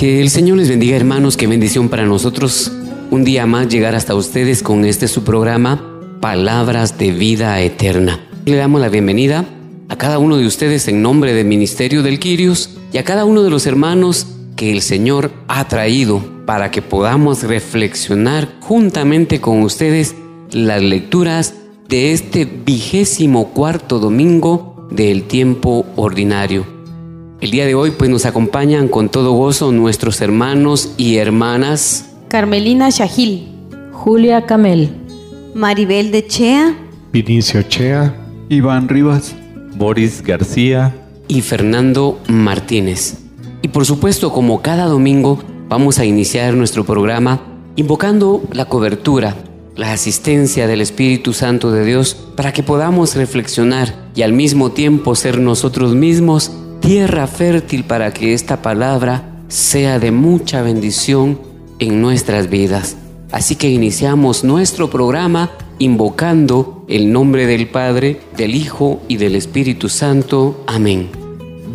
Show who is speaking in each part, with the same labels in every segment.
Speaker 1: Que el Señor les bendiga hermanos, qué bendición para nosotros un día más llegar hasta ustedes con este su programa Palabras de Vida Eterna. Le damos la bienvenida a cada uno de ustedes en nombre del Ministerio del Quirios y a cada uno de los hermanos que el Señor ha traído para que podamos reflexionar juntamente con ustedes las lecturas de este vigésimo cuarto domingo del tiempo ordinario. El día de hoy pues nos acompañan con todo gozo nuestros hermanos y hermanas
Speaker 2: Carmelina Shahil,
Speaker 3: Julia Camel,
Speaker 4: Maribel de Chea,
Speaker 5: Vinicio Chea,
Speaker 6: Iván Rivas,
Speaker 7: Boris García
Speaker 1: y Fernando Martínez. Y por supuesto, como cada domingo, vamos a iniciar nuestro programa invocando la cobertura, la asistencia del Espíritu Santo de Dios para que podamos reflexionar y al mismo tiempo ser nosotros mismos tierra fértil para que esta palabra sea de mucha bendición en nuestras vidas. Así que iniciamos nuestro programa invocando el nombre del Padre, del Hijo y del Espíritu Santo. Amén.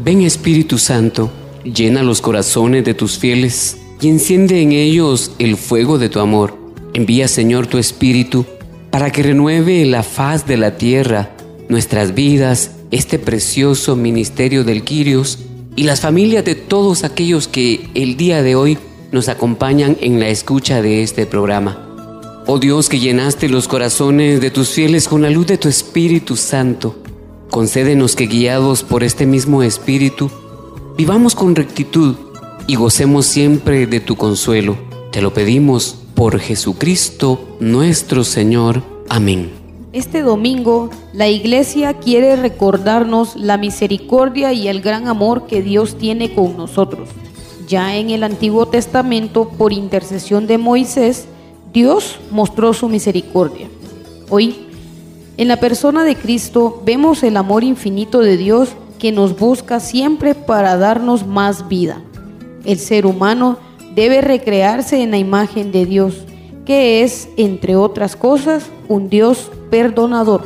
Speaker 1: Ven Espíritu Santo, llena los corazones de tus fieles y enciende en ellos el fuego de tu amor. Envía Señor tu Espíritu para que renueve la faz de la tierra, nuestras vidas este precioso ministerio del Quirios y las familias de todos aquellos que el día de hoy nos acompañan en la escucha de este programa. Oh Dios que llenaste los corazones de tus fieles con la luz de tu Espíritu Santo, concédenos que guiados por este mismo Espíritu, vivamos con rectitud y gocemos siempre de tu consuelo. Te lo pedimos por Jesucristo nuestro Señor. Amén.
Speaker 2: Este domingo la iglesia quiere recordarnos la misericordia y el gran amor que Dios tiene con nosotros. Ya en el Antiguo Testamento, por intercesión de Moisés, Dios mostró su misericordia. Hoy, en la persona de Cristo, vemos el amor infinito de Dios que nos busca siempre para darnos más vida. El ser humano debe recrearse en la imagen de Dios, que es, entre otras cosas, un Dios perdonador.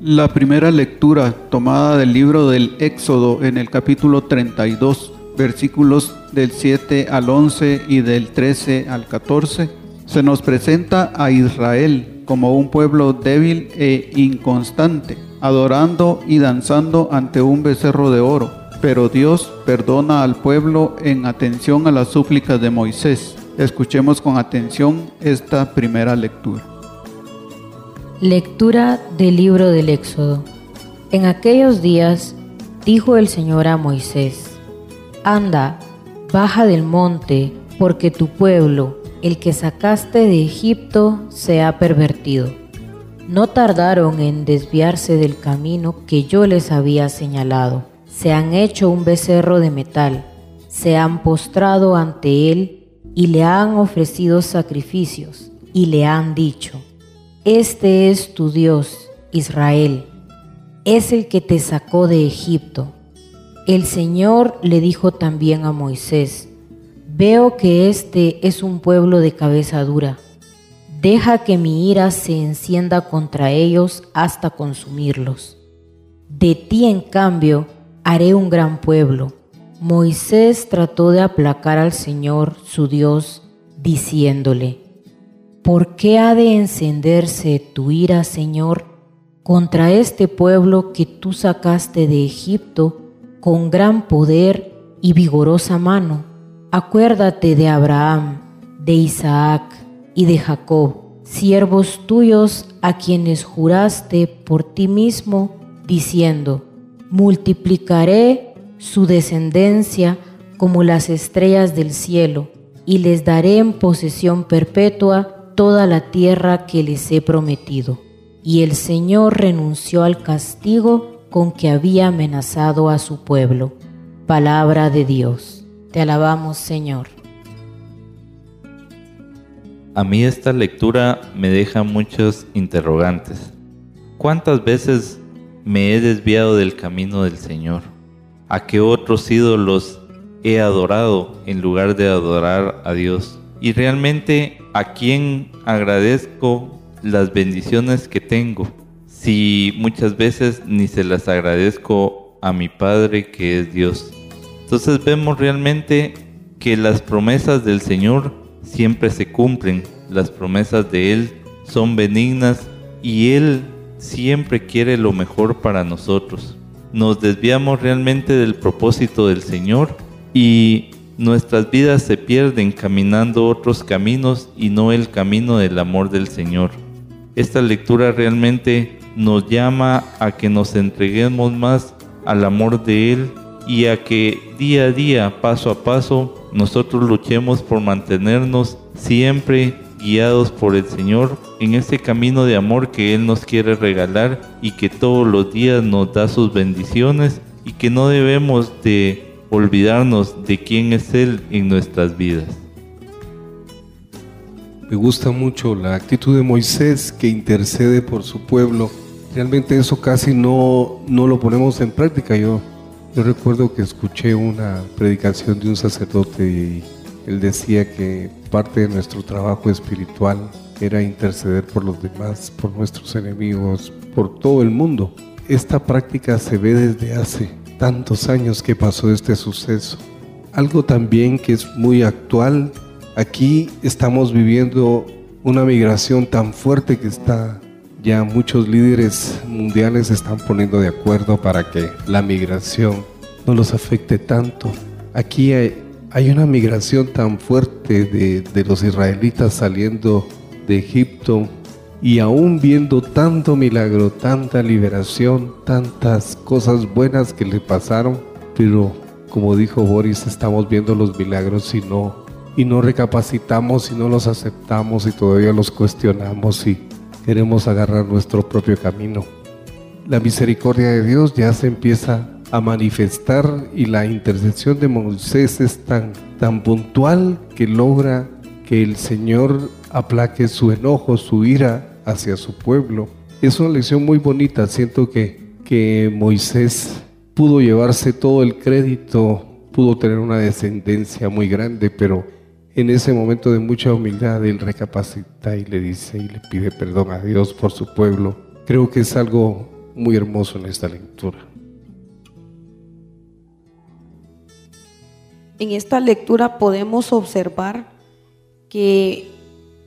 Speaker 6: La primera lectura tomada del libro del Éxodo en el capítulo 32, versículos del 7 al 11 y del 13 al 14, se nos presenta a Israel como un pueblo débil e inconstante, adorando y danzando ante un becerro de oro. Pero Dios perdona al pueblo en atención a las súplicas de Moisés. Escuchemos con atención esta primera lectura.
Speaker 3: Lectura del libro del Éxodo. En aquellos días dijo el Señor a Moisés, Anda, baja del monte, porque tu pueblo, el que sacaste de Egipto, se ha pervertido. No tardaron en desviarse del camino que yo les había señalado. Se han hecho un becerro de metal, se han postrado ante él y le han ofrecido sacrificios y le han dicho, Este es tu Dios, Israel, es el que te sacó de Egipto. El Señor le dijo también a Moisés, Veo que este es un pueblo de cabeza dura. Deja que mi ira se encienda contra ellos hasta consumirlos. De ti, en cambio, haré un gran pueblo Moisés trató de aplacar al Señor su Dios, diciéndole, ¿por qué ha de encenderse tu ira, Señor, contra este pueblo que tú sacaste de Egipto con gran poder y vigorosa mano? Acuérdate de Abraham, de Isaac y de Jacob, siervos tuyos a quienes juraste por ti mismo, diciendo, multiplicaré su descendencia como las estrellas del cielo, y les daré en posesión perpetua toda la tierra que les he prometido. Y el Señor renunció al castigo con que había amenazado a su pueblo. Palabra de Dios. Te alabamos, Señor.
Speaker 7: A mí esta lectura me deja muchos interrogantes. ¿Cuántas veces me he desviado del camino del Señor? ¿A qué otros ídolos he adorado en lugar de adorar a Dios? Y realmente a quién agradezco las bendiciones que tengo si muchas veces ni se las agradezco a mi Padre que es Dios. Entonces vemos realmente que las promesas del Señor siempre se cumplen, las promesas de Él son benignas y Él siempre quiere lo mejor para nosotros. Nos desviamos realmente del propósito del Señor y nuestras vidas se pierden caminando otros caminos y no el camino del amor del Señor. Esta lectura realmente nos llama a que nos entreguemos más al amor de Él y a que día a día, paso a paso, nosotros luchemos por mantenernos siempre guiados por el Señor en este camino de amor que Él nos quiere regalar y que todos los días nos da sus bendiciones y que no debemos de olvidarnos de quién es Él en nuestras vidas.
Speaker 5: Me gusta mucho la actitud de Moisés que intercede por su pueblo. Realmente eso casi no, no lo ponemos en práctica. Yo yo recuerdo que escuché una predicación de un sacerdote y él decía que parte de nuestro trabajo espiritual era interceder por los demás, por nuestros enemigos, por todo el mundo. Esta práctica se ve desde hace tantos años que pasó este suceso. Algo también que es muy actual, aquí estamos viviendo una migración tan fuerte que está ya muchos líderes mundiales se están poniendo de acuerdo para que la migración no los afecte tanto. Aquí hay, una migración tan fuerte de, de los israelitas saliendo de Egipto y aún viendo tanto milagro, tanta liberación, tantas cosas buenas que le pasaron, pero como dijo Boris, estamos viendo los milagros y no, y no recapacitamos y no los aceptamos y todavía los cuestionamos y queremos agarrar nuestro propio camino. La misericordia de Dios ya se empieza a manifestar y la intercesión de Moisés es tan, tan puntual que logra que el Señor aplaque su enojo, su ira hacia su pueblo. Es una lección muy bonita, siento que, que Moisés pudo llevarse todo el crédito, pudo tener una descendencia muy grande, pero en ese momento de mucha humildad, él recapacita y le dice y le pide perdón a Dios por su pueblo. Creo que es algo muy hermoso en esta lectura.
Speaker 2: En esta lectura podemos observar que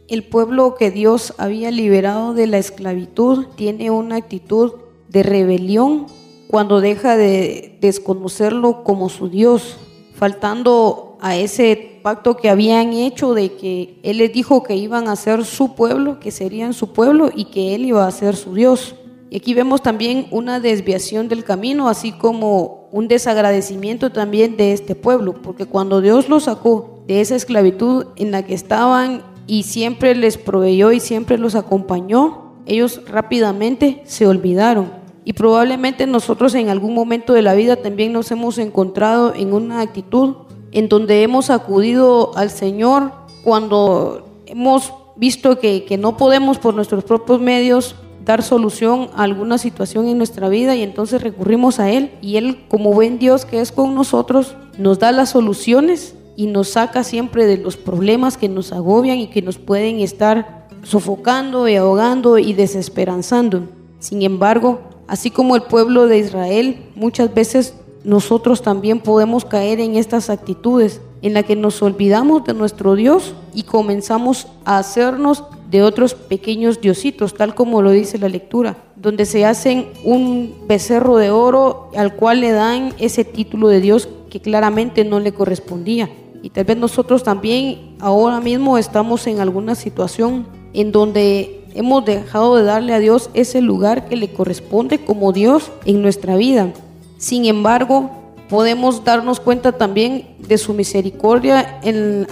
Speaker 2: el pueblo que Dios había liberado de la esclavitud tiene una actitud de rebelión cuando deja de desconocerlo como su Dios, faltando a ese pacto que habían hecho de que Él les dijo que iban a ser su pueblo, que serían su pueblo y que Él iba a ser su Dios. Y aquí vemos también una desviación del camino, así como un desagradecimiento también de este pueblo, porque cuando Dios los sacó de esa esclavitud en la que estaban y siempre les proveyó y siempre los acompañó, ellos rápidamente se olvidaron. Y probablemente nosotros en algún momento de la vida también nos hemos encontrado en una actitud en donde hemos acudido al Señor cuando hemos visto que, que no podemos por nuestros propios medios dar solución a alguna situación en nuestra vida y entonces recurrimos a Él y Él como buen Dios que es con nosotros nos da las soluciones y nos saca siempre de los problemas que nos agobian y que nos pueden estar sofocando y ahogando y desesperanzando. Sin embargo, así como el pueblo de Israel, muchas veces nosotros también podemos caer en estas actitudes en la que nos olvidamos de nuestro Dios y comenzamos a hacernos de otros pequeños diositos, tal como lo dice la lectura, donde se hacen un becerro de oro al cual le dan ese título de Dios que claramente no le correspondía. Y tal vez nosotros también ahora mismo estamos en alguna situación en donde hemos dejado de darle a Dios ese lugar que le corresponde como Dios en nuestra vida. Sin embargo, podemos darnos cuenta también de su misericordia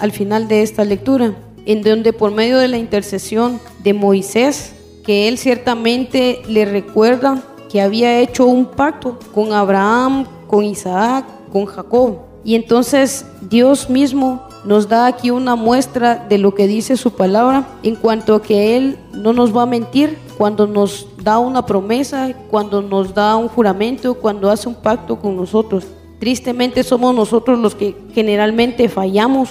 Speaker 2: al final de esta lectura, en donde por medio de la intercesión de Moisés, que él ciertamente le recuerda que había hecho un pacto con Abraham, con Isaac, con Jacob. Y entonces Dios mismo nos da aquí una muestra de lo que dice su palabra en cuanto a que Él no nos va a mentir cuando nos da una promesa, cuando nos da un juramento, cuando hace un pacto con nosotros. Tristemente somos nosotros los que generalmente fallamos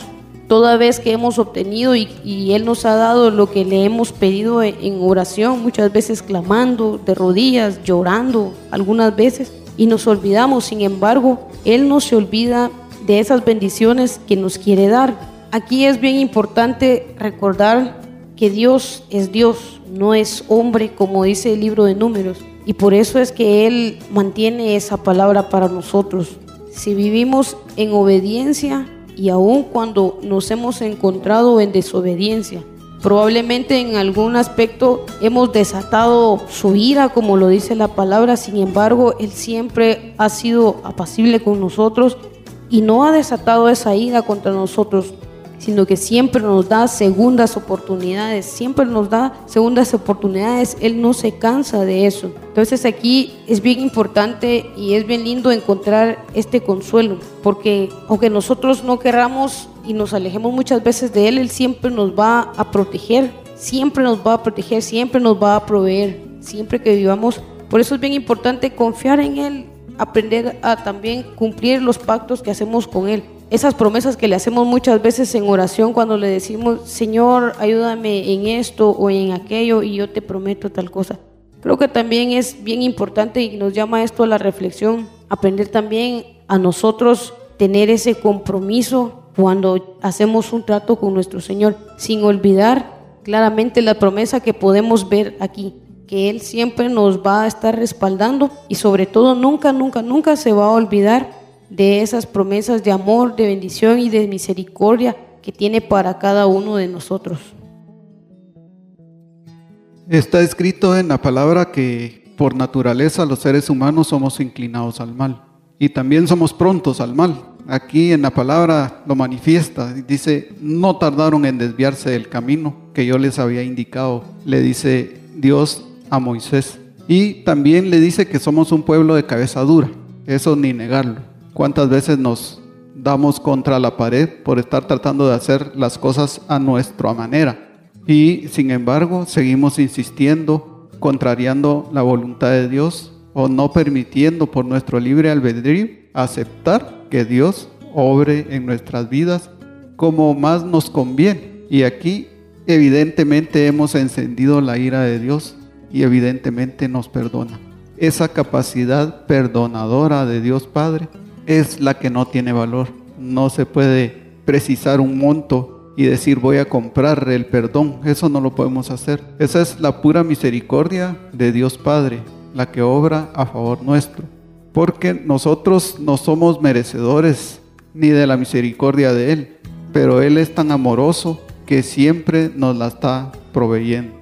Speaker 2: toda vez que hemos obtenido y, Él nos ha dado lo que le hemos pedido en oración, muchas veces clamando, de rodillas, llorando, algunas veces, y nos olvidamos. Sin embargo, Él no se olvida de esas bendiciones que nos quiere dar. Aquí es bien importante recordar que Dios es Dios, no es hombre como dice el libro de números. Y por eso es que Él mantiene esa palabra para nosotros. Si vivimos en obediencia y aun cuando nos hemos encontrado en desobediencia, probablemente en algún aspecto hemos desatado su ira, como lo dice la palabra, sin embargo, Él siempre ha sido apacible con nosotros y no ha desatado esa ira contra nosotros, sino que siempre nos da segundas oportunidades, siempre nos da segundas oportunidades, Él no se cansa de eso. Entonces aquí es bien importante y es bien lindo encontrar este consuelo, porque aunque nosotros no querramos y nos alejemos muchas veces de Él, Él siempre nos va a proteger, siempre nos va a proteger, siempre nos va a proveer, siempre que vivamos. Por eso es bien importante confiar en Él, aprender a también cumplir los pactos que hacemos con Él. Esas promesas que le hacemos muchas veces en oración cuando le decimos, Señor, ayúdame en esto o en aquello y yo te prometo tal cosa. Creo que también es bien importante y nos llama esto a la reflexión, aprender también a nosotros tener ese compromiso cuando hacemos un trato con nuestro Señor, sin olvidar claramente la promesa que podemos ver aquí que Él siempre nos va a estar respaldando y sobre todo nunca, nunca, nunca se va a olvidar de esas promesas de amor, de bendición y de misericordia que tiene para cada uno de nosotros.
Speaker 6: Está escrito en la palabra que por naturaleza los seres humanos somos inclinados al mal y también somos prontos al mal. Aquí en la palabra lo manifiesta, dice, no tardaron en desviarse del camino que yo les había indicado. Le dice Dios a Moisés. Y también le dice que somos un pueblo de cabeza dura. Eso ni negarlo. ¿Cuántas veces nos damos contra la pared por estar tratando de hacer las cosas a nuestra manera? Y sin embargo, seguimos insistiendo, contrariando la voluntad de Dios o no permitiendo por nuestro libre albedrío aceptar que Dios obre en nuestras vidas como más nos conviene. Y aquí evidentemente hemos encendido la ira de Dios y evidentemente nos perdona. Esa capacidad perdonadora de Dios Padre es la que no tiene valor. No se puede precisar un monto y decir voy a comprar el perdón. Eso no lo podemos hacer. Esa es la pura misericordia de Dios Padre, la que obra a favor nuestro. Porque nosotros no somos merecedores ni de la misericordia de Él, pero Él es tan amoroso que siempre nos la está proveyendo.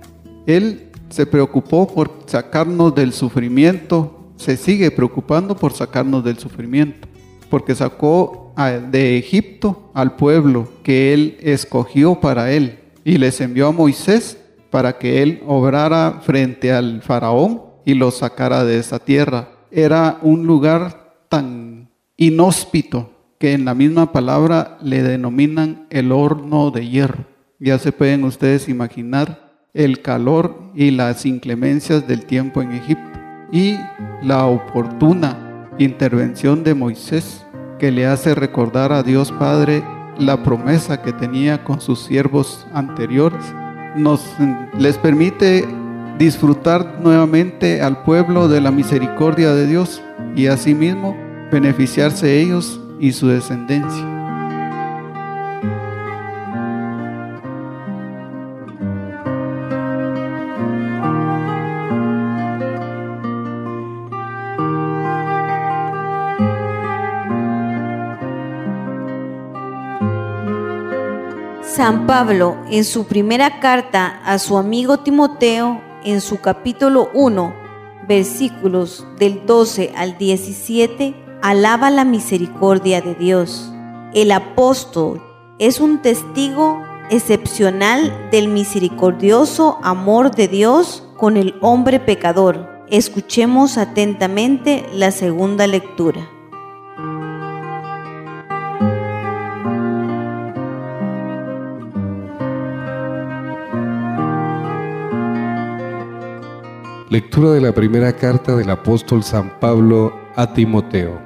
Speaker 6: Él se preocupó por sacarnos del sufrimiento, se sigue preocupando por sacarnos del sufrimiento, porque sacó de Egipto al pueblo que él escogió para él y les envió a Moisés para que él obrara frente al faraón y lo sacara de esa tierra. Era un lugar tan inhóspito que en la misma palabra le denominan el horno de hierro. Ya se pueden ustedes imaginar el calor y las inclemencias del tiempo en Egipto y la oportuna intervención de Moisés que le hace recordar a Dios Padre la promesa que tenía con sus siervos anteriores, nos les permite disfrutar nuevamente al pueblo de la misericordia de Dios y asimismo beneficiarse ellos y su descendencia.
Speaker 4: San Pablo en su primera carta a su amigo Timoteo, en su capítulo 1, versículos del 12 al 17, alaba la misericordia de Dios. El apóstol es un testigo excepcional del misericordioso amor de Dios con el hombre pecador. Escuchemos atentamente la segunda lectura.
Speaker 5: Lectura de la primera carta del apóstol San Pablo a Timoteo.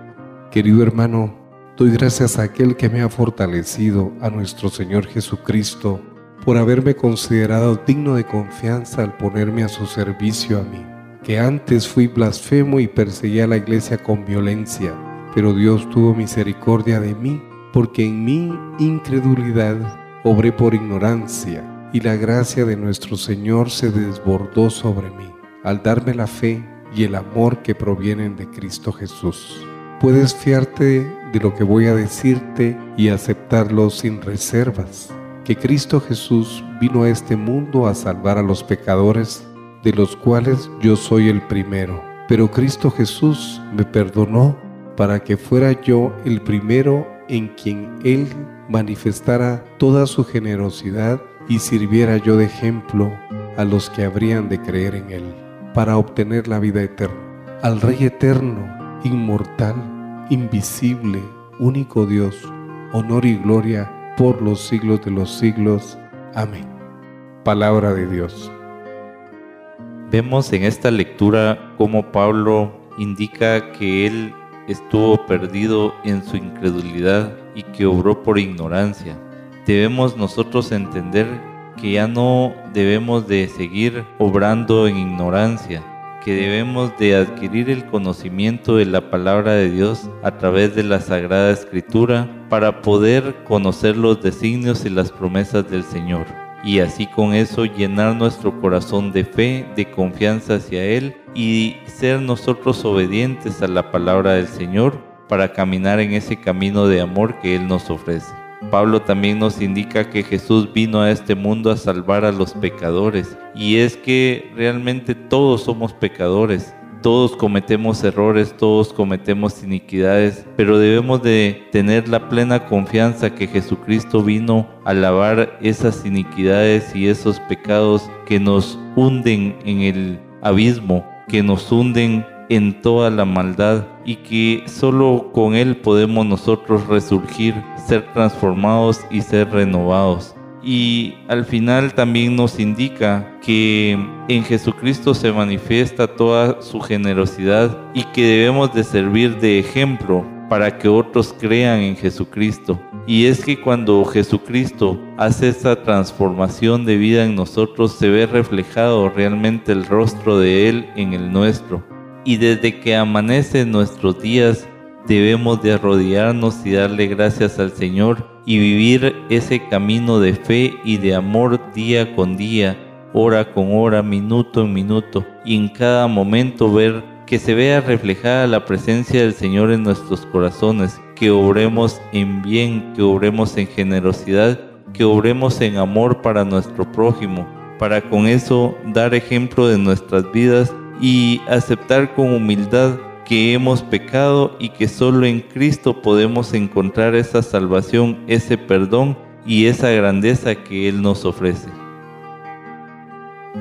Speaker 5: Querido hermano, doy gracias a aquel que me ha fortalecido, a nuestro Señor Jesucristo, por haberme considerado digno de confianza al ponerme a su servicio a mí, que antes fui blasfemo y perseguía a la iglesia con violencia, pero Dios tuvo misericordia de mí, porque en mi incredulidad obré por ignorancia, y la gracia de nuestro Señor se desbordó sobre mí al darme la fe y el amor que provienen de Cristo Jesús. Puedes fiarte de lo que voy a decirte y aceptarlo sin reservas, que Cristo Jesús vino a este mundo a salvar a los pecadores, de los cuales yo soy el primero. Pero Cristo Jesús me perdonó para que fuera yo el primero en quien Él manifestara toda su generosidad y sirviera yo de ejemplo a los que habrían de creer en Él para obtener la vida eterna. Al Rey eterno, inmortal, invisible, único Dios, honor y gloria por los siglos de los siglos. Amén. Palabra de Dios.
Speaker 7: Vemos en esta lectura cómo Pablo indica que él estuvo perdido en su incredulidad y que obró por ignorancia. Debemos nosotros entender que ya no debemos de seguir obrando en ignorancia, que debemos de adquirir el conocimiento de la palabra de Dios a través de la Sagrada Escritura para poder conocer los designios y las promesas del Señor. Y así con eso llenar nuestro corazón de fe, de confianza hacia Él y ser nosotros obedientes a la palabra del Señor para caminar en ese camino de amor que Él nos ofrece. Pablo también nos indica que Jesús vino a este mundo a salvar a los pecadores. Y es que realmente todos somos pecadores. Todos cometemos errores, todos cometemos iniquidades, pero debemos de tener la plena confianza que Jesucristo vino a lavar esas iniquidades y esos pecados que nos hunden en el abismo, que nos hunden en toda la maldad y que solo con Él podemos nosotros resurgir, ser transformados y ser renovados. Y al final también nos indica que en Jesucristo se manifiesta toda su generosidad y que debemos de servir de ejemplo para que otros crean en Jesucristo. Y es que cuando Jesucristo hace esta transformación de vida en nosotros, se ve reflejado realmente el rostro de Él en el nuestro y desde que amanece nuestros días debemos de arrodillarnos y darle gracias al Señor y vivir ese camino de fe y de amor día con día, hora con hora, minuto en minuto y en cada momento ver que se vea reflejada la presencia del Señor en nuestros corazones, que obremos en bien, que obremos en generosidad, que obremos en amor para nuestro prójimo, para con eso dar ejemplo de nuestras vidas y aceptar con humildad que hemos pecado y que solo en Cristo podemos encontrar esa salvación, ese perdón y esa grandeza que Él nos ofrece.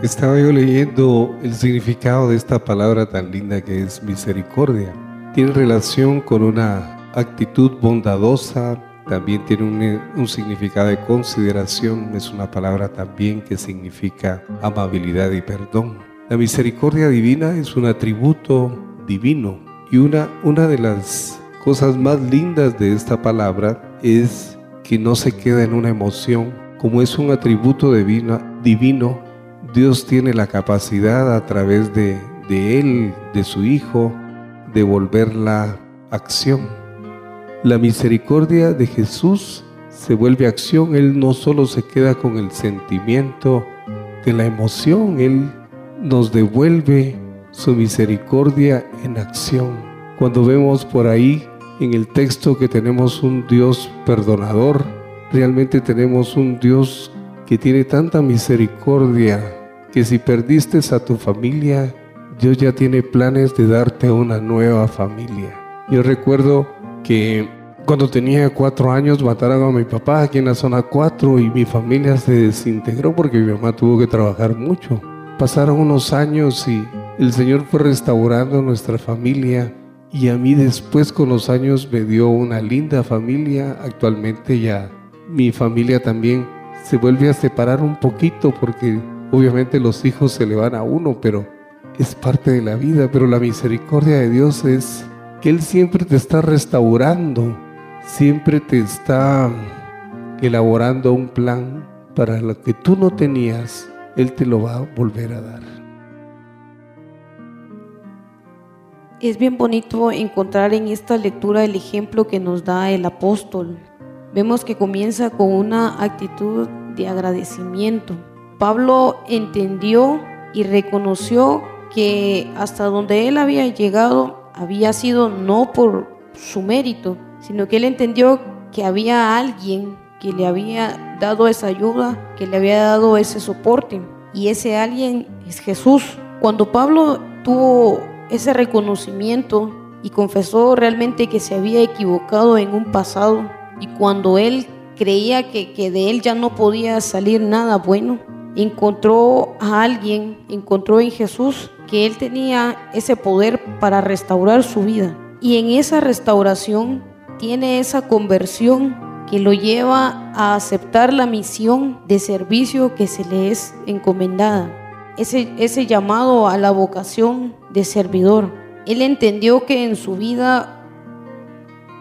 Speaker 5: Estaba yo leyendo el significado de esta palabra tan linda que es misericordia. Tiene relación con una actitud bondadosa, también tiene un, un, significado de consideración, es una palabra también que significa amabilidad y perdón. La misericordia divina es un atributo divino y una, una de las cosas más lindas de esta palabra es que no se queda en una emoción. Como es un atributo divino, Dios tiene la capacidad a través de, de Él, de su Hijo, de volver la acción. La misericordia de Jesús se vuelve acción. Él no solo se queda con el sentimiento de la emoción, Él nos devuelve su misericordia en acción. Cuando vemos por ahí en el texto que tenemos un Dios perdonador, Realmente tenemos un Dios que tiene tanta misericordia que si perdiste a tu familia, Dios ya tiene planes de darte una nueva familia. Yo recuerdo que cuando tenía cuatro años mataron a mi papá aquí en la zona 4 y mi familia se desintegró porque mi mamá tuvo que trabajar mucho. Pasaron unos años y el Señor fue restaurando nuestra familia y a mí después con los años me dio una linda familia. Actualmente ya mi familia también se vuelve a separar un poquito porque obviamente los hijos se le van a uno, pero es parte de la vida. Pero la misericordia de Dios es que Él siempre te está restaurando, siempre te está elaborando un plan para lo que tú no tenías, Él te lo va a volver a dar.
Speaker 2: Es bien bonito encontrar en esta lectura el ejemplo que nos da el apóstol. Vemos que comienza con una actitud de agradecimiento. Pablo entendió y reconoció que hasta donde él había llegado había sido no por su mérito, sino que él entendió que había alguien que le había dado esa ayuda, que le había dado ese soporte. Y ese alguien es Jesús. Cuando Pablo tuvo ese reconocimiento y confesó realmente que se había equivocado en un pasado, y cuando él creía que, que de él ya no podía salir nada bueno, encontró a alguien, encontró en Jesús que él tenía ese poder para restaurar su vida. Y en esa restauración tiene esa conversión que lo lleva a aceptar la misión de servicio que se le es encomendada. Ese, ese llamado a la vocación de servidor. Él entendió que en su vida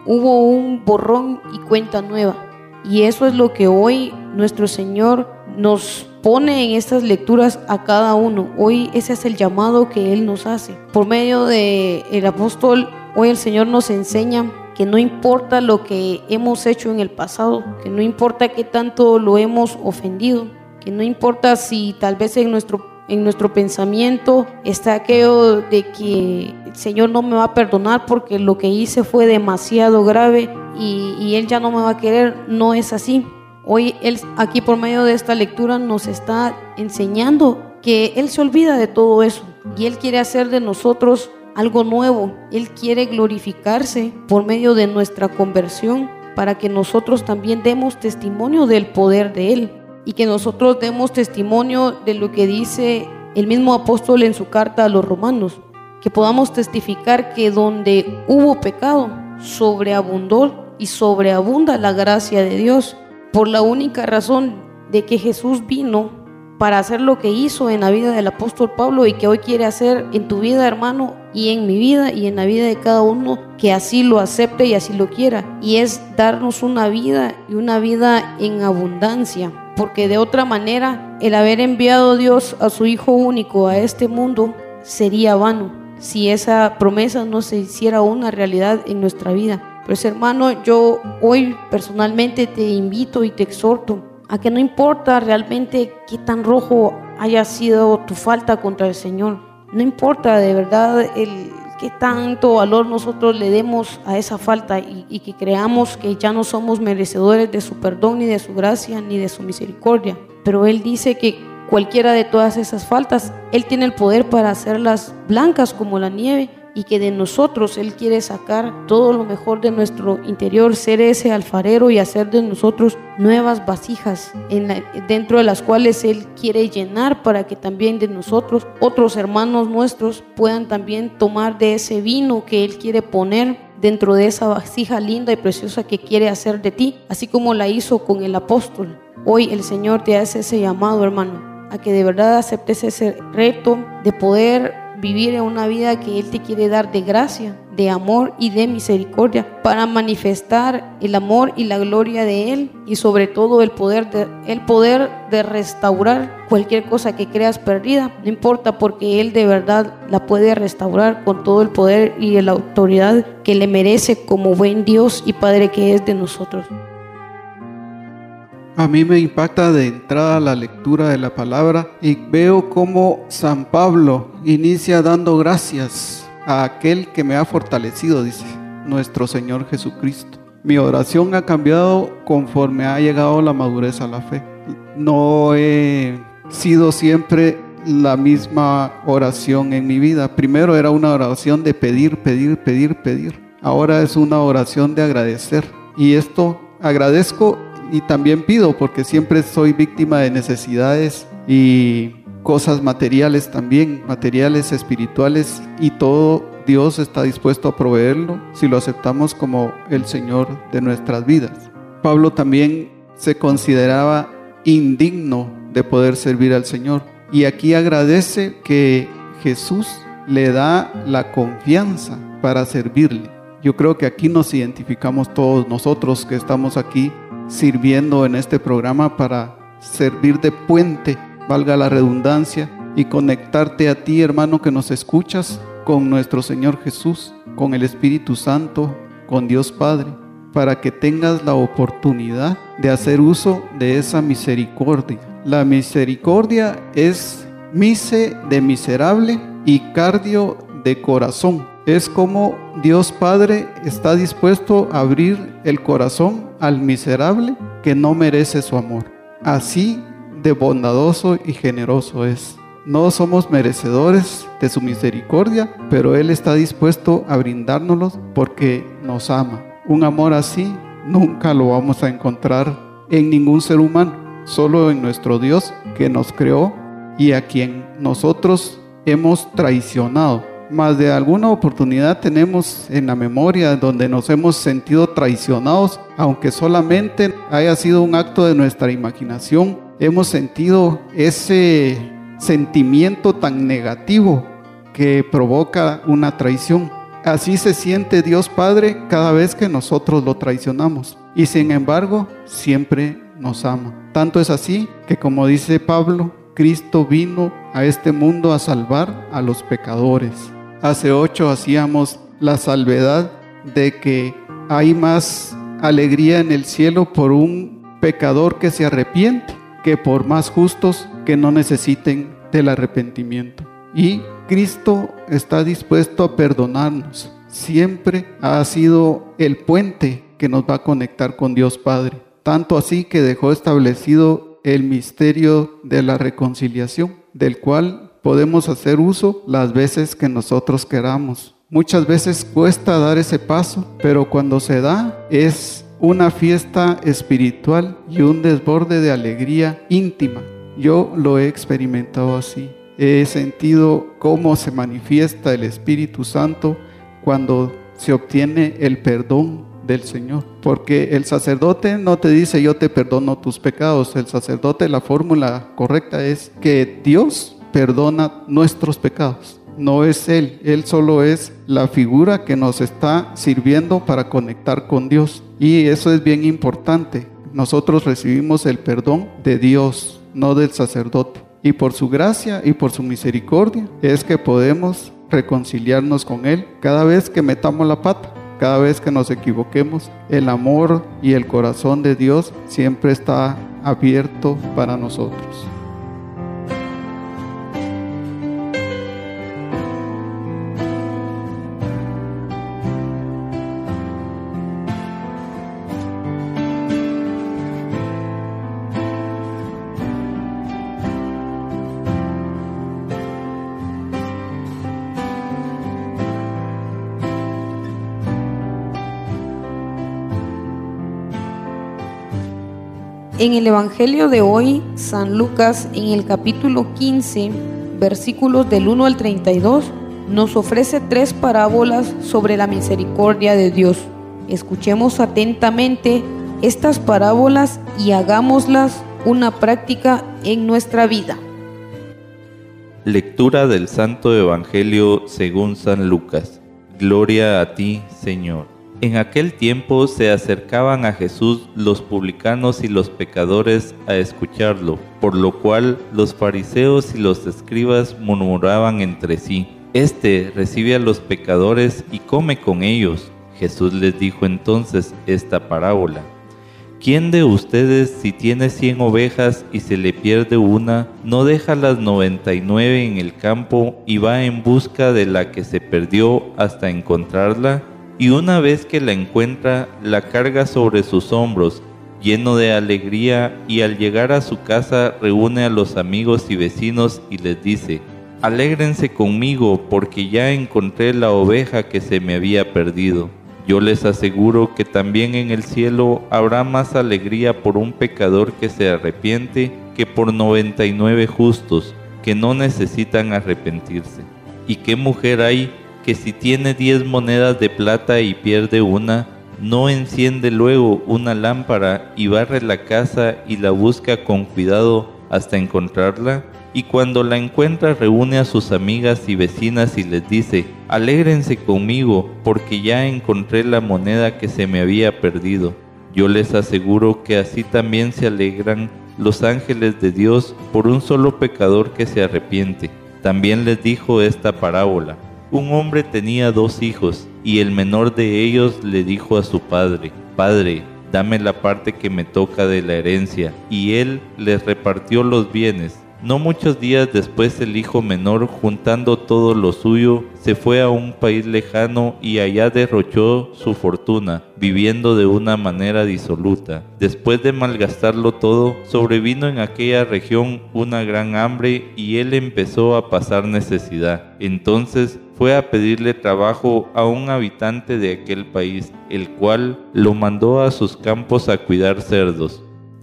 Speaker 2: hubo un borrón y cuenta nueva. Y eso es lo que hoy nuestro Señor nos pone en estas lecturas a cada uno. Hoy ese es el llamado que Él nos hace. Por medio del el apóstol, hoy el Señor nos enseña que no importa lo que hemos hecho en el pasado, que no importa qué tanto lo hemos ofendido, que no importa si tal vez en nuestro en nuestro pensamiento está aquello de que el Señor no me va a perdonar porque lo que hice fue demasiado grave y, y Él ya no me va a querer. No es así. Hoy Él aquí por medio de esta lectura nos está enseñando que Él se olvida de todo eso y Él quiere hacer de nosotros algo nuevo. Él quiere glorificarse por medio de nuestra conversión para que nosotros también demos testimonio del poder de Él y que nosotros demos testimonio de lo que dice el mismo apóstol en su carta a los romanos, que podamos testificar que donde hubo pecado, sobreabundó y sobreabunda la gracia de Dios, por la única razón de que Jesús vino para hacer lo que hizo en la vida del apóstol Pablo y que hoy quiere hacer en tu vida, hermano, y en mi vida y en la vida de cada uno que así lo acepte y así lo quiera. Y es darnos una vida y una vida en abundancia porque de otra manera el haber enviado Dios a su Hijo único a este mundo sería vano si esa promesa no se hiciera una realidad en nuestra vida. Pues hermano, yo hoy personalmente te invito y te exhorto a que no importa realmente qué tan rojo haya sido tu falta contra el Señor, no importa de verdad el qué tanto valor nosotros le demos a esa falta y, que creamos que ya no somos merecedores de su perdón, ni de su gracia, ni de su misericordia. Pero Él dice que cualquiera de todas esas faltas, Él tiene el poder para hacerlas blancas como la nieve y que de nosotros Él quiere sacar todo lo mejor de nuestro interior, ser ese alfarero y hacer de nosotros nuevas vasijas en dentro de las cuales Él quiere llenar para que también de nosotros otros hermanos nuestros puedan también tomar de ese vino que Él quiere poner dentro de esa vasija linda y preciosa que quiere hacer de ti, así como la hizo con el apóstol. Hoy el Señor te hace ese llamado, hermano, a que de verdad aceptes ese reto de poder vivir una vida que Él te quiere dar de gracia, de amor y de misericordia para manifestar el amor y la gloria de Él y sobre todo el poder de, el poder de restaurar cualquier cosa que creas perdida. No importa porque Él de verdad la puede restaurar con todo el poder y la autoridad que le merece como buen Dios y Padre que es de nosotros.
Speaker 6: A mí me impacta de entrada la lectura de la palabra y veo cómo San Pablo inicia dando gracias a aquel que me ha fortalecido, dice nuestro Señor Jesucristo. Mi oración ha cambiado conforme ha llegado la madurez a la fe. No he sido siempre la misma oración en mi vida. Primero era una oración de pedir, pedir, pedir, pedir. Ahora es una oración de agradecer. Y esto agradezco y también pido porque siempre soy víctima de necesidades y cosas materiales también, materiales espirituales y todo Dios está dispuesto a proveerlo si lo aceptamos como el Señor de nuestras vidas. Pablo también se consideraba indigno de poder servir al Señor y aquí agradece que Jesús le da la confianza para servirle. Yo creo que aquí nos identificamos todos nosotros que estamos aquí sirviendo en este programa para servir de puente, valga la redundancia, y conectarte a ti, hermano, que nos escuchas, con nuestro Señor Jesús, con el Espíritu Santo, con Dios Padre, para que tengas la oportunidad de hacer uso de esa misericordia. La misericordia es mise de miserable y cardio de corazón. Es como Dios Padre está dispuesto a abrir el corazón al miserable que no merece su amor. Así de bondadoso y generoso es. No somos merecedores de su misericordia, pero Él está dispuesto a brindárnoslos porque nos ama. Un amor así nunca lo vamos a encontrar en ningún ser humano, solo en nuestro Dios que nos creó y a quien nosotros hemos traicionado más de alguna oportunidad tenemos en la memoria donde nos hemos sentido traicionados, aunque solamente haya sido un acto de nuestra imaginación. Hemos sentido ese sentimiento tan negativo que provoca una traición. Así se siente Dios Padre cada vez que nosotros lo traicionamos. Y sin embargo, siempre nos ama. Tanto es así que como dice Pablo, Cristo vino a este mundo a salvar a los pecadores. Hace ocho hacíamos la salvedad de que hay más alegría en el cielo por un pecador que se arrepiente que por más justos que no necesiten del arrepentimiento. Y Cristo está dispuesto a perdonarnos. Siempre ha sido el puente que nos va a conectar con Dios Padre. Tanto así que dejó establecido el misterio de la reconciliación, del cual podemos hacer uso las veces que nosotros queramos. Muchas veces cuesta dar ese paso, pero cuando se da es una fiesta espiritual y un desborde de alegría íntima. Yo lo he experimentado así. He sentido cómo se manifiesta el Espíritu Santo cuando se obtiene el perdón del Señor. Porque el sacerdote no te dice yo te perdono tus pecados. El sacerdote, la fórmula correcta es que Dios perdona nuestros pecados. No es Él, Él solo es la figura que nos está sirviendo para conectar con Dios. Y eso es bien importante. Nosotros recibimos el perdón de Dios, no del sacerdote. Y por su gracia y por su misericordia es que podemos reconciliarnos con Él cada vez que metamos la pata. Cada vez que nos equivoquemos, el amor y el corazón de Dios siempre está abierto para nosotros.
Speaker 2: En el Evangelio de hoy, San Lucas, en el capítulo 15, versículos del 1 al 32, nos ofrece tres parábolas sobre la misericordia de Dios. Escuchemos atentamente estas parábolas y hagámoslas una práctica en nuestra vida.
Speaker 7: Lectura del Santo Evangelio según San Lucas. Gloria a ti, Señor. En aquel tiempo se acercaban a Jesús los publicanos y los pecadores a escucharlo, por lo cual los fariseos y los escribas murmuraban entre sí, Este recibe a los pecadores y come con ellos. Jesús les dijo entonces esta parábola. ¿Quién de ustedes si tiene cien ovejas y se le pierde una, no deja las noventa y nueve en el campo y va en busca de la que se perdió hasta encontrarla? Y una vez que la encuentra, la carga sobre sus hombros, lleno de alegría, y al llegar a su casa reúne a los amigos y vecinos y les dice, Alégrense conmigo porque ya encontré la oveja que se me había perdido. Yo les aseguro que también en el cielo habrá más alegría por un pecador que se arrepiente que por 99 justos que no necesitan arrepentirse. ¿Y qué mujer hay que si tiene diez monedas de plata y pierde una, no enciende luego una lámpara y barre la casa y la busca con cuidado hasta encontrarla? Y cuando la encuentra reúne a sus amigas y vecinas y les dice, alégrense conmigo porque ya encontré la moneda que se me había perdido. Yo les aseguro que así también se alegran los ángeles de Dios por un solo pecador que se arrepiente. También les dijo esta parábola. Un hombre tenía dos hijos, y el menor de ellos le dijo a su padre, Padre, dame la parte que me toca de la herencia, y él les repartió los bienes. No muchos días después el hijo menor, juntando todo lo suyo, se fue a un país lejano y allá derrochó su fortuna, viviendo de una manera disoluta. Después de malgastarlo todo, sobrevino en aquella región una gran hambre y él empezó a pasar necesidad. Entonces fue a pedirle trabajo a un habitante de aquel país, el cual lo mandó a sus campos a cuidar cerdos.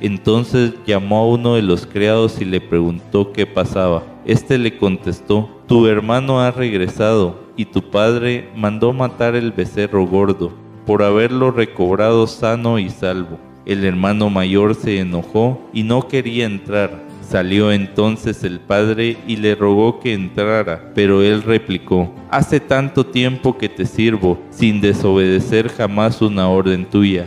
Speaker 7: entonces llamó a uno de los criados y le preguntó qué pasaba. Este le contestó, tu hermano ha regresado y tu padre mandó matar el becerro gordo por haberlo recobrado sano y salvo. El hermano mayor se enojó y no quería entrar. Salió entonces el padre y le rogó que entrara, pero él replicó, Hace tanto tiempo que te sirvo, sin desobedecer jamás una orden tuya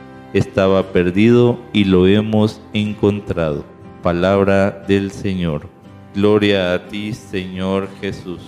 Speaker 7: estaba perdido y lo hemos encontrado. Palabra del Señor. Gloria a ti, Señor Jesús.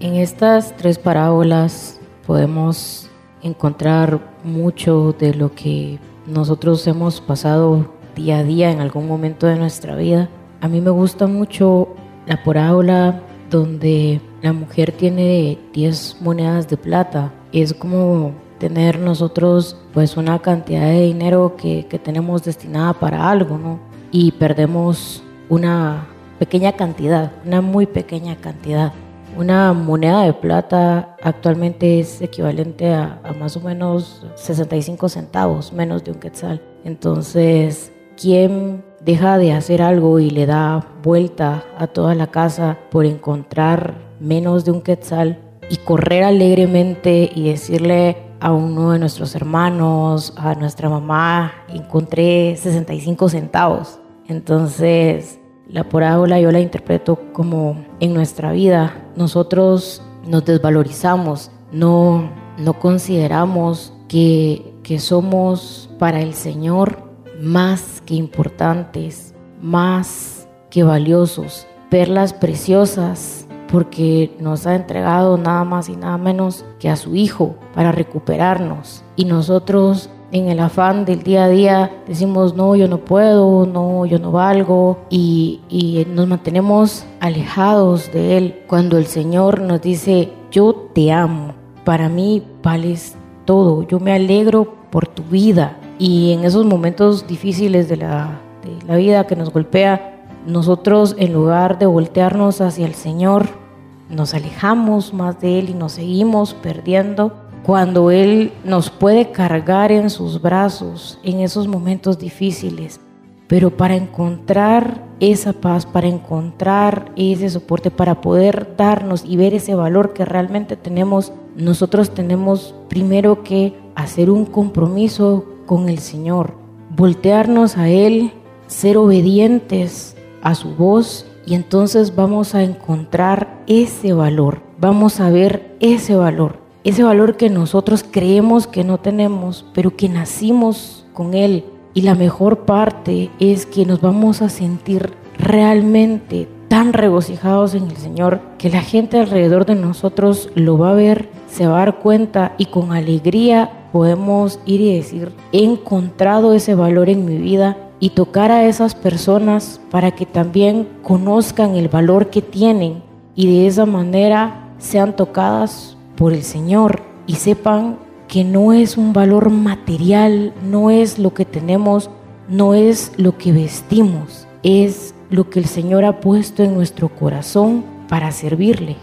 Speaker 3: En estas tres parábolas podemos encontrar mucho de lo que nosotros hemos pasado día a día en algún momento de nuestra vida. A mí me gusta mucho la parábola donde la mujer tiene 10 monedas de plata es como tener nosotros pues una cantidad de dinero que, que tenemos destinada para algo, ¿no? Y perdemos una pequeña cantidad, una muy pequeña cantidad. Una moneda de plata actualmente es equivalente a, a, más o menos 65 centavos, menos de un quetzal. Entonces, ¿quién deja de hacer algo y le da vuelta a toda la casa por encontrar menos de un quetzal y correr alegremente y decirle a uno de nuestros hermanos, a nuestra mamá, encontré 65 centavos. Entonces, la parábola yo la interpreto como en nuestra vida nosotros nos desvalorizamos, no, no consideramos que, que somos para el Señor más que importantes, más que valiosos, perlas preciosas, porque nos ha entregado nada más y nada menos que a su Hijo para recuperarnos. Y nosotros en el afán del día a día decimos, no, yo no puedo, no, yo no valgo, y, y, nos mantenemos alejados de Él. Cuando el Señor nos dice, yo te amo, para mí vales todo, yo me alegro por tu vida. Y en esos momentos difíciles de la, de la vida que nos golpea, nosotros en lugar de voltearnos hacia el Señor, nos alejamos más de Él y nos seguimos perdiendo cuando Él nos puede cargar en sus brazos en esos momentos difíciles. Pero para encontrar esa paz, para encontrar ese soporte, para poder darnos y ver ese valor que realmente tenemos, nosotros tenemos primero que hacer un compromiso con el Señor, voltearnos a Él, ser obedientes a su voz y entonces vamos a encontrar ese valor, vamos a ver ese valor ese valor que nosotros creemos que no tenemos, pero que nacimos con Él. Y la mejor parte es que nos vamos a sentir realmente tan regocijados en el Señor que la gente alrededor de nosotros lo va a ver, se va a dar cuenta y con alegría podemos ir y decir, he encontrado ese valor en mi vida y tocar a esas personas para que también conozcan el valor que tienen y de esa manera sean tocadas por el Señor y sepan que no es un valor material, no es lo que tenemos, no es lo que vestimos, es lo que el Señor ha puesto en nuestro corazón para servirle.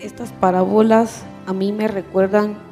Speaker 2: Estas parábolas a mí me recuerdan,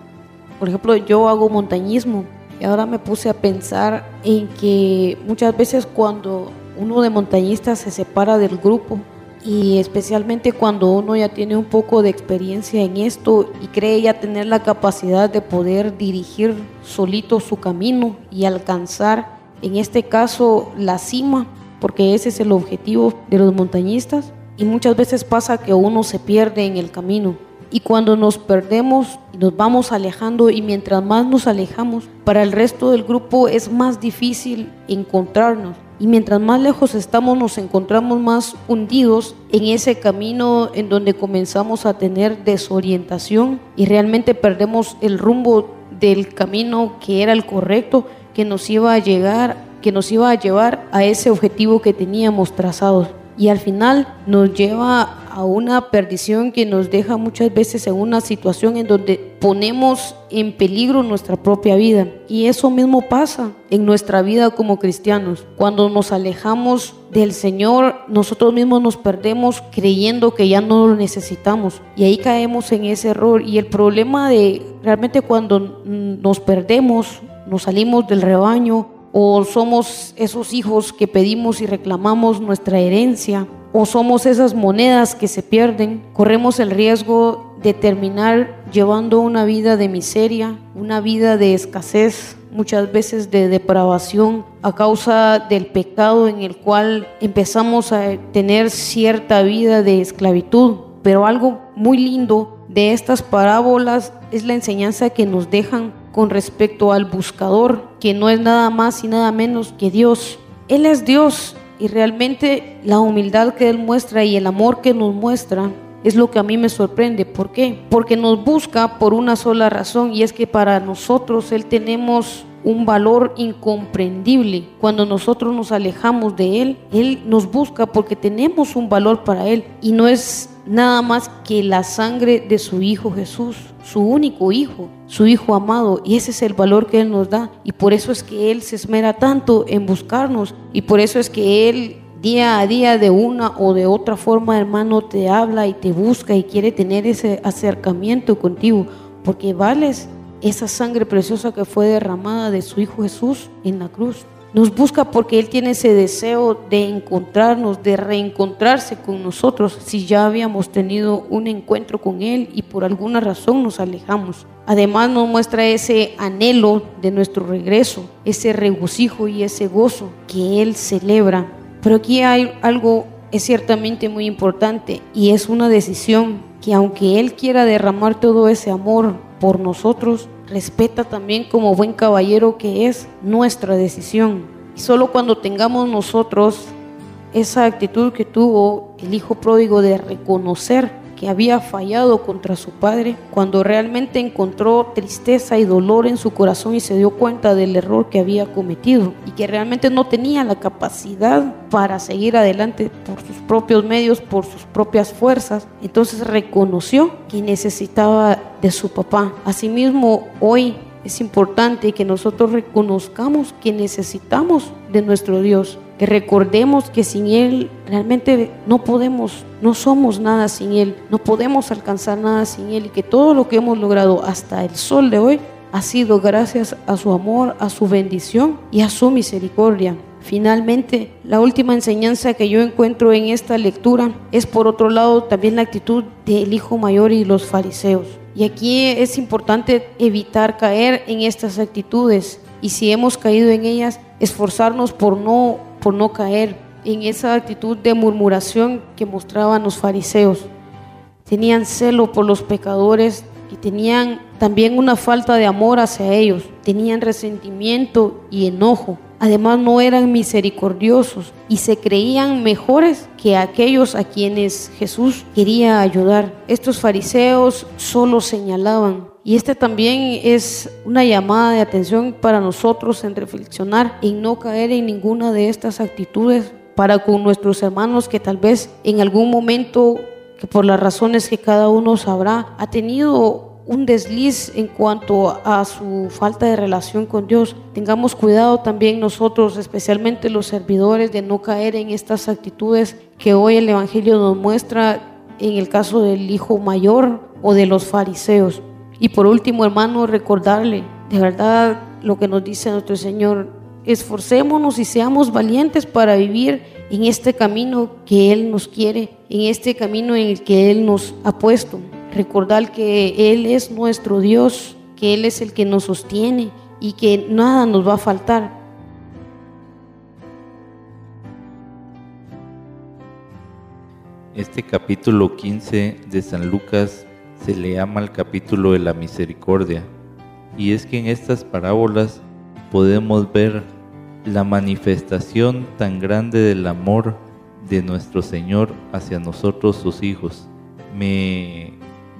Speaker 2: por ejemplo, yo hago montañismo y ahora me puse a pensar en que muchas veces cuando uno de montañistas se separa del grupo y especialmente cuando uno ya tiene un poco de experiencia en esto y cree ya tener la capacidad de poder dirigir solito su camino y alcanzar en este caso la cima, porque ese es el objetivo de los montañistas y muchas veces pasa que uno se pierde en el camino y cuando nos perdemos nos vamos alejando y mientras más nos alejamos, para el resto del grupo es más difícil encontrarnos y mientras más lejos estamos nos encontramos más hundidos en ese camino en donde comenzamos a tener desorientación y realmente perdemos el rumbo del camino que era el correcto, que nos iba a llegar, que nos iba a llevar a ese objetivo que teníamos trazado. Y al final nos lleva a una perdición que nos deja muchas veces en una situación en donde ponemos en peligro nuestra propia vida. Y eso mismo pasa en nuestra vida como cristianos. Cuando nos alejamos del Señor, nosotros mismos nos perdemos creyendo que ya no lo necesitamos. Y ahí caemos en ese error. Y el problema de realmente cuando nos perdemos, nos salimos del rebaño o somos esos hijos que pedimos y reclamamos nuestra herencia o somos esas monedas que se pierden, corremos el riesgo de terminar llevando una vida de miseria, una vida de escasez, muchas veces de depravación a causa del pecado en el cual empezamos a tener cierta vida de esclavitud. Pero algo muy lindo de estas parábolas es la enseñanza que nos dejan con respecto al buscador, que no es nada más y nada menos que Dios. Él es Dios y realmente la humildad que Él muestra y el amor que nos muestra es lo que a mí me sorprende. ¿Por qué? Porque nos busca por una sola razón y es que para nosotros Él tenemos un valor incomprendible. Cuando nosotros nos alejamos de Él, Él nos busca porque tenemos un valor para Él y no es nada más que la sangre de su Hijo Jesús, su único Hijo, su Hijo amado. Y ese es el valor que Él nos da. Y por eso es que Él se esmera tanto en buscarnos. Y por eso es que Él día a día de una o de otra forma, hermano, te habla y te busca y quiere tener ese acercamiento contigo. Porque vales esa sangre preciosa que fue derramada de su Hijo Jesús en la cruz. Nos busca porque Él tiene ese deseo de encontrarnos, de reencontrarse con nosotros si ya habíamos tenido un encuentro con Él y por alguna razón nos alejamos. Además nos muestra ese anhelo de nuestro regreso, ese regocijo y ese gozo que Él celebra. Pero aquí hay algo es ciertamente muy importante y es una decisión que aunque Él quiera derramar todo ese amor por nosotros, respeta también como buen caballero que es nuestra decisión. Y solo cuando tengamos nosotros esa actitud que tuvo el hijo pródigo de reconocer que había fallado contra su padre, cuando realmente encontró tristeza y dolor en su corazón y se dio cuenta del error que había cometido y que realmente no tenía la capacidad para seguir adelante por sus propios medios, por sus propias fuerzas, entonces reconoció que necesitaba de su papá. Asimismo, hoy es importante que nosotros reconozcamos que necesitamos de nuestro Dios, que recordemos que sin Él realmente no podemos, no somos nada sin Él, no podemos alcanzar nada sin Él y que todo lo que hemos logrado hasta el sol de hoy ha sido gracias a su amor, a su bendición y a su misericordia. Finalmente, la última enseñanza que yo encuentro en esta lectura es por otro lado también la actitud del hijo mayor y los fariseos. Y aquí es importante evitar caer en estas actitudes y si hemos caído en ellas, esforzarnos por no, por no caer en esa actitud de murmuración que mostraban los fariseos. Tenían celo por los pecadores y tenían también una falta de amor hacia ellos, tenían resentimiento y enojo. Además no eran misericordiosos y se creían mejores que aquellos a quienes Jesús quería ayudar. Estos fariseos solo señalaban. Y este también es una llamada de atención para nosotros en reflexionar, en no caer en ninguna de estas actitudes para con nuestros hermanos que tal vez en algún momento, que por las razones que cada uno sabrá, ha tenido un desliz en cuanto a su falta de relación con Dios. Tengamos cuidado también nosotros, especialmente los servidores, de no caer en estas actitudes que hoy el Evangelio nos muestra en el caso del hijo mayor o de los fariseos. Y por último, hermano, recordarle de verdad lo que nos dice nuestro Señor. Esforcémonos y seamos valientes para vivir en este camino que Él nos quiere, en este camino en el que Él nos ha puesto. Recordar que Él es nuestro Dios, que Él es el que nos sostiene y que nada nos va a faltar.
Speaker 7: Este capítulo 15 de San Lucas se le llama el capítulo de la misericordia. Y es que en estas parábolas podemos ver la manifestación tan grande del amor de nuestro Señor hacia nosotros sus hijos. Me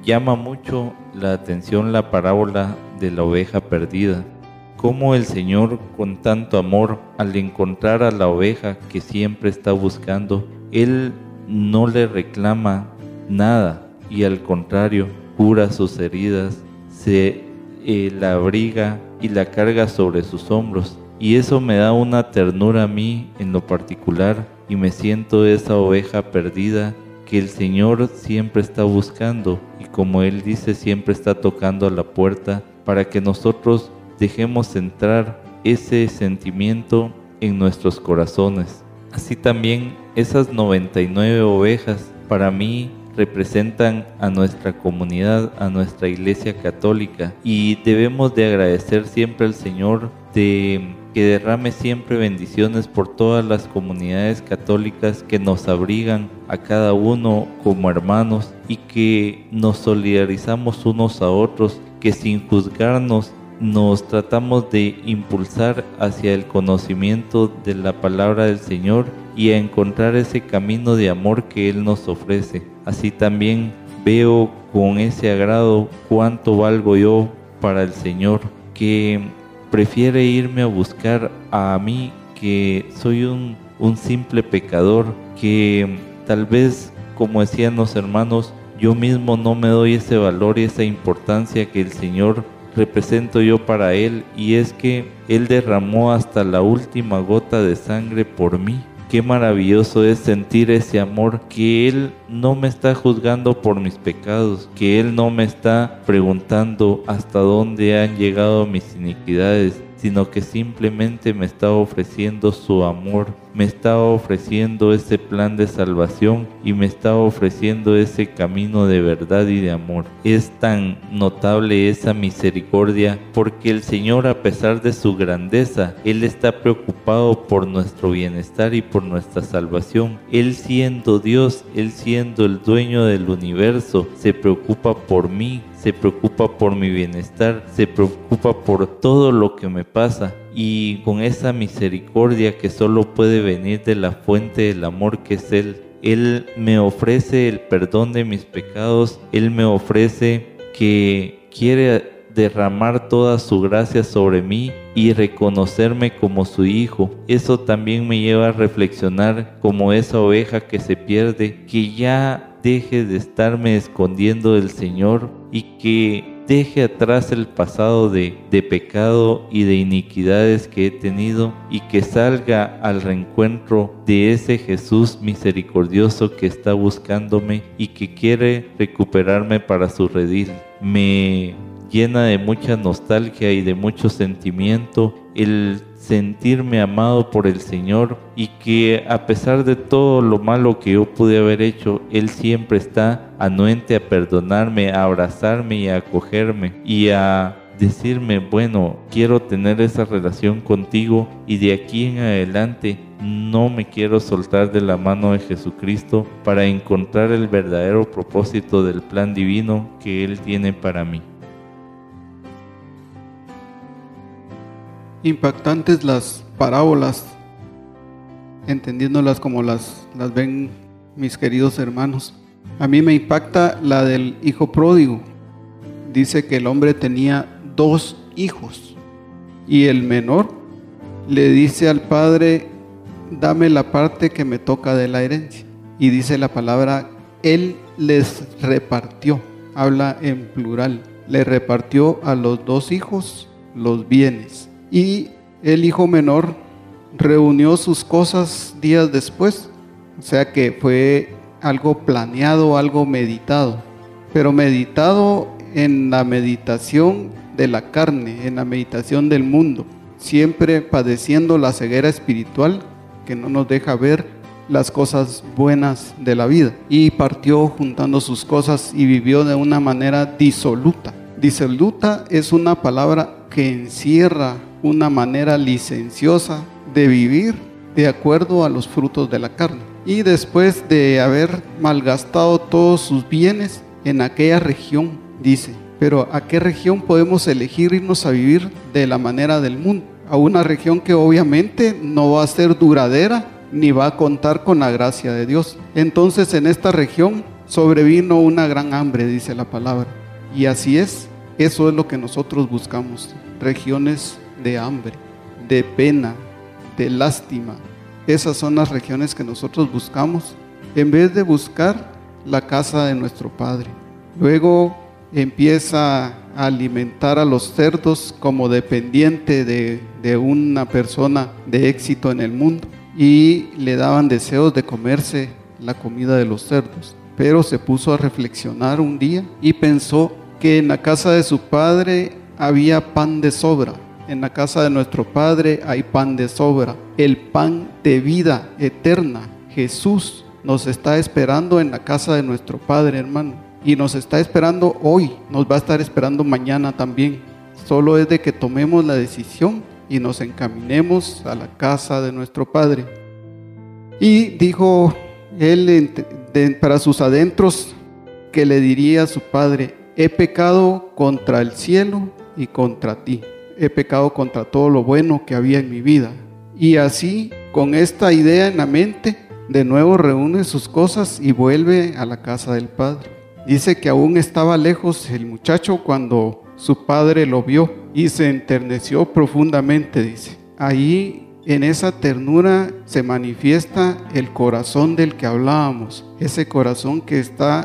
Speaker 7: llama mucho la atención la parábola de la oveja perdida. Cómo el Señor con tanto amor, al encontrar a la oveja que siempre está buscando, Él no le reclama nada y al contrario, cura sus heridas, se eh, la abriga y la carga sobre sus hombros. Y eso me da una ternura a mí en lo particular y me siento esa oveja perdida que el Señor siempre está buscando y como Él dice siempre está tocando a la puerta para que nosotros dejemos entrar ese sentimiento en nuestros corazones. Así también esas 99 ovejas para mí representan a nuestra comunidad, a nuestra iglesia católica y debemos de agradecer siempre al Señor de que derrame siempre bendiciones por todas las comunidades católicas que nos abrigan a cada uno como hermanos y que nos solidarizamos unos a otros, que sin juzgarnos nos tratamos de impulsar hacia el conocimiento de la palabra del Señor y a encontrar ese camino de amor que Él nos ofrece. Así también veo con ese agrado cuánto valgo yo para el Señor, que prefiere irme a buscar a mí que soy un, simple pecador, que tal vez, como decían los hermanos, yo mismo no me doy ese valor y esa importancia que el Señor represento yo para Él y es que Él derramó hasta la última gota de sangre por mí Qué maravilloso es sentir ese amor que Él no me está juzgando por mis pecados, que Él no me está preguntando hasta dónde han llegado mis iniquidades, sino que simplemente me está ofreciendo su amor, me está ofreciendo ese plan de salvación y me está ofreciendo ese camino de verdad y de amor. Es tan notable esa misericordia porque el Señor a pesar de su grandeza, Él está preocupado por nuestro bienestar y por nuestra salvación. Él siendo Dios, Él siendo el dueño del universo, se preocupa por mí, se preocupa por mi bienestar, se preocupa por todo lo que me pasa y con esa misericordia que solo puede venir de la fuente del amor que es Él. Él me ofrece el perdón de mis pecados, Él me ofrece que quiere derramar toda su gracia sobre mí y reconocerme como su hijo. Eso también me lleva a reflexionar como esa oveja que se pierde, que ya deje de estarme escondiendo del Señor y que deje atrás el pasado de, de, pecado y de iniquidades que he tenido y que salga al reencuentro de ese Jesús misericordioso que está buscándome y que quiere recuperarme para su redil. Me llena de mucha nostalgia y de mucho sentimiento el sentirme amado por el Señor y que a pesar de todo lo malo que yo pude haber hecho, Él siempre está anuente a perdonarme, a abrazarme y a acogerme y a decirme, bueno, quiero tener esa relación contigo y de aquí en adelante no me quiero soltar de la mano de Jesucristo para encontrar el verdadero propósito del plan divino que Él tiene para mí.
Speaker 6: Impactantes las parábolas, entendiéndolas como las, las ven mis queridos hermanos. A mí me impacta la del hijo pródigo. Dice que el hombre tenía dos hijos y el menor le dice al padre, dame la parte que me toca de la herencia. Y dice la palabra, él les repartió, habla en plural, le repartió a los dos hijos los bienes y el hijo menor reunió sus cosas días después. O sea que fue algo planeado, algo meditado, pero meditado en la meditación de la carne, en la meditación del mundo, siempre padeciendo la ceguera espiritual que no nos deja ver las cosas buenas de la vida. Y partió juntando sus cosas y vivió de una manera disoluta. Disoluta es una palabra que encierra una manera licenciosa de vivir de acuerdo a los frutos de la carne. Y después de haber malgastado todos sus bienes en aquella región, dice, pero ¿a qué región podemos elegir irnos a vivir de la manera del mundo? A una región que obviamente no va a ser duradera ni va a contar con la gracia de Dios. Entonces en esta región sobrevino una gran hambre, dice la palabra. Y así es, eso es lo que nosotros buscamos, regiones de hambre, de pena, de lástima. Esas son las regiones que nosotros buscamos en vez de buscar la casa de nuestro Padre. Luego empieza a alimentar a los cerdos como dependiente de, de, una persona de éxito en el mundo y le daban deseos de comerse la comida de los cerdos. Pero se puso a reflexionar un día y pensó que en la casa de su padre había pan de sobra en la casa de nuestro Padre hay pan de sobra, el pan de vida eterna. Jesús nos está esperando en la casa de nuestro Padre, hermano. Y nos está esperando hoy, nos va a estar esperando mañana también. Solo es de que tomemos la decisión y nos encaminemos a la casa de nuestro Padre. Y dijo él para sus adentros que le diría a su Padre, he pecado contra el cielo y contra ti he pecado contra todo lo bueno que había en mi vida. Y así, con esta idea en la mente, de nuevo reúne sus cosas y vuelve a la casa del padre. Dice que aún estaba lejos el muchacho cuando su padre lo vio y se enterneció profundamente, dice. Ahí en esa ternura se manifiesta el corazón del que hablábamos, ese corazón que está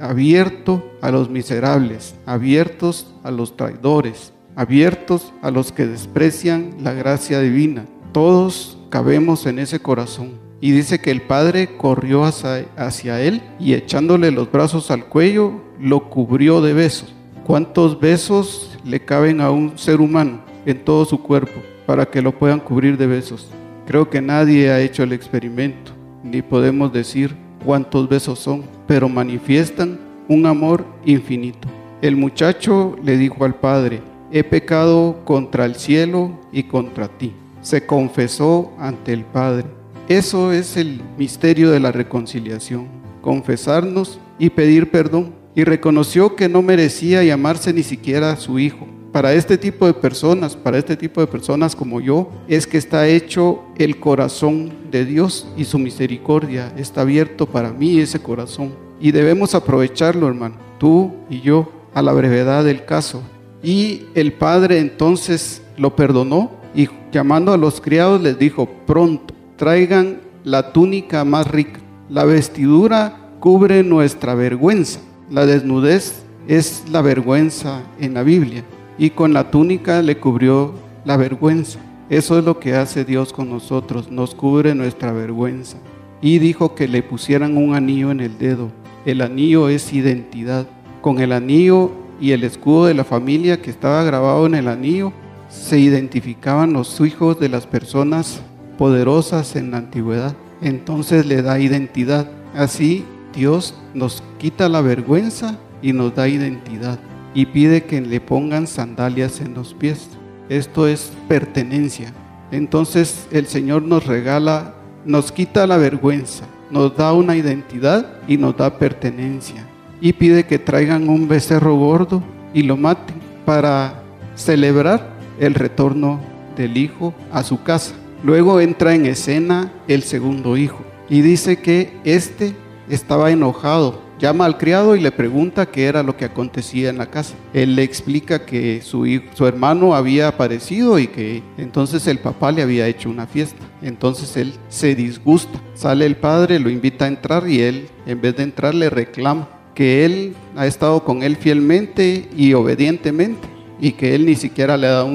Speaker 6: abierto a los miserables, abiertos a los traidores, abiertos a los que desprecian la gracia divina. Todos cabemos en ese corazón. Y dice que el Padre corrió hacia, él y echándole los brazos al cuello, lo cubrió de besos. ¿Cuántos besos le caben a un ser humano? en todo su cuerpo para que lo puedan cubrir de besos. Creo que nadie ha hecho el experimento, ni podemos decir cuántos besos son, pero manifiestan un amor infinito. El muchacho le dijo al padre, he pecado contra el cielo y contra ti. Se confesó ante el Padre. Eso es el misterio de la reconciliación, confesarnos y pedir perdón. Y reconoció que no merecía llamarse ni siquiera su hijo. Para este tipo de personas, para este tipo de personas como yo, es que está hecho el corazón de Dios y su misericordia está abierto para mí ese corazón. Y debemos aprovecharlo, hermano, tú y yo, a la brevedad del caso. Y el padre entonces lo perdonó y llamando a los criados les dijo, pronto, traigan la túnica más rica. La vestidura cubre nuestra vergüenza. La desnudez es la vergüenza en la Biblia. Y con la túnica le cubrió la vergüenza. Eso es lo que hace Dios con nosotros, nos cubre nuestra vergüenza. Y dijo que le pusieran un anillo en el dedo. El anillo es identidad. Con el anillo y el escudo de la familia que estaba grabado en el anillo, se identificaban los hijos de las personas poderosas en la antigüedad. Entonces le da identidad. Así Dios nos quita la vergüenza y nos da identidad. Y pide que le pongan sandalias en los pies. Esto es pertenencia. Entonces el Señor nos regala, nos quita la vergüenza, nos da una identidad y nos da pertenencia y pide que traigan un becerro gordo y lo maten para celebrar el retorno del hijo a su casa. Luego entra en escena el segundo hijo y dice que este estaba enojado. Llama al criado y le pregunta qué era lo que acontecía en la casa. Él le explica que su, su hermano había aparecido y que entonces el papá le había hecho una fiesta. Entonces él se disgusta. Sale el padre, lo invita a entrar y él en vez de entrar le reclama que él ha estado con él fielmente y obedientemente y que él ni siquiera le ha dado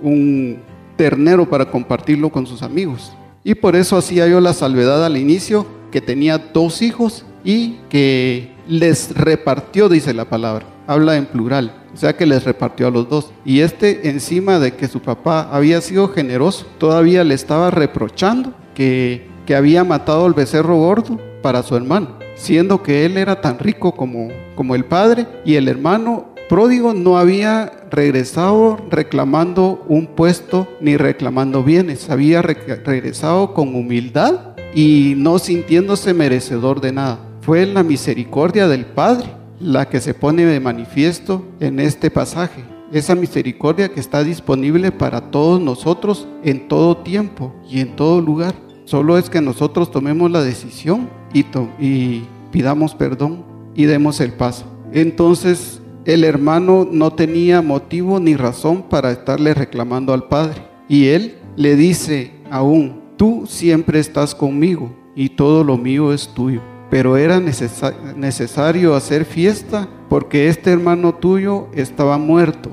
Speaker 6: un, ternero para compartirlo con sus amigos. Y por eso hacía yo la salvedad al inicio, que tenía dos hijos y que les repartió, dice la palabra, habla en plural, o sea que les repartió a los dos. Y este encima de que su papá había sido generoso, todavía le estaba reprochando que, que había matado al becerro gordo para su hermano siendo que él era tan rico como, como el padre y el hermano pródigo no había regresado reclamando un puesto ni reclamando bienes, había regresado con humildad y no sintiéndose merecedor de nada. Fue la misericordia del Padre la que se pone de manifiesto en este pasaje. Esa misericordia que está disponible para todos nosotros en todo tiempo y en todo lugar. Solo es que nosotros tomemos la decisión y, pidamos perdón y demos el paso. Entonces el hermano no tenía motivo ni razón para estarle reclamando al padre. Y él le dice aún, tú siempre estás conmigo y todo lo mío es tuyo. Pero era necesario hacer fiesta porque este hermano tuyo estaba muerto.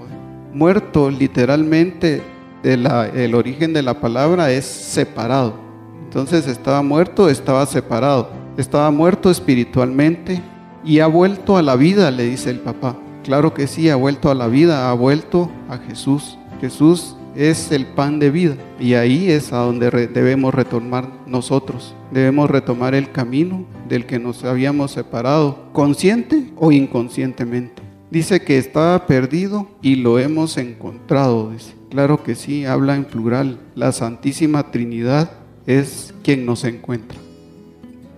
Speaker 6: Muerto literalmente, el origen de la palabra es separado. Entonces estaba muerto, estaba separado. Estaba muerto espiritualmente y ha vuelto a la vida, le dice el papá. Claro que sí, ha vuelto a la vida, ha vuelto a Jesús. Jesús es el pan de vida y ahí es a donde debemos retomar nosotros. Debemos retomar el camino del que nos habíamos separado, consciente o inconscientemente. Dice que estaba perdido y lo hemos encontrado. Claro que sí, habla en plural. La Santísima Trinidad es quien nos encuentra.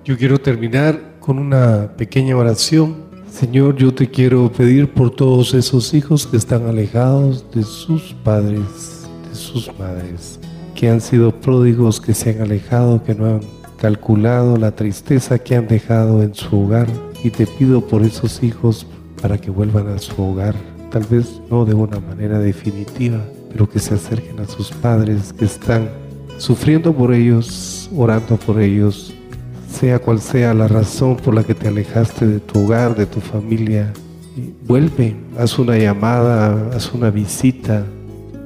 Speaker 5: Yo quiero terminar con una pequeña oración. Señor, yo te quiero pedir por todos esos hijos que están alejados de sus padres, sus madres, que han sido pródigos, que se han alejado, que no han calculado la tristeza que han dejado en su hogar. Y te pido por esos hijos para que vuelvan a su hogar, tal vez no de una manera definitiva, pero que se acerquen a sus padres que están sufriendo por ellos, orando por ellos, sea cual sea la razón por la que te alejaste de tu hogar, de tu familia. Vuelve, haz una llamada, haz una visita,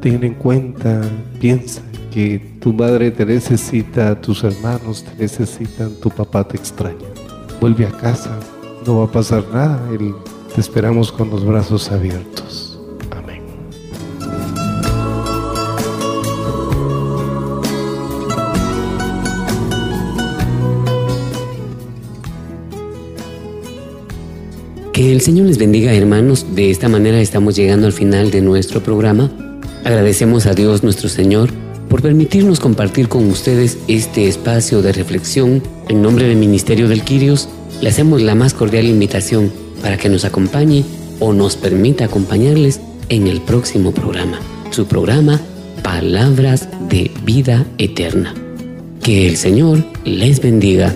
Speaker 5: ten en cuenta, piensa que tu madre te necesita, tus hermanos te necesitan, tu papá te extraña. Vuelve a casa, no va a pasar nada, el, te esperamos con los brazos abiertos. Amén.
Speaker 1: Que el Señor les bendiga, hermanos. De esta manera estamos llegando al final de nuestro programa. Agradecemos a Dios nuestro Señor por permitirnos compartir con ustedes este espacio de reflexión. En nombre del Ministerio del Quirios, le hacemos la más cordial invitación para que nos acompañe o nos permita acompañarles en el próximo programa, su programa Palabras de Vida Eterna. Que el Señor les bendiga.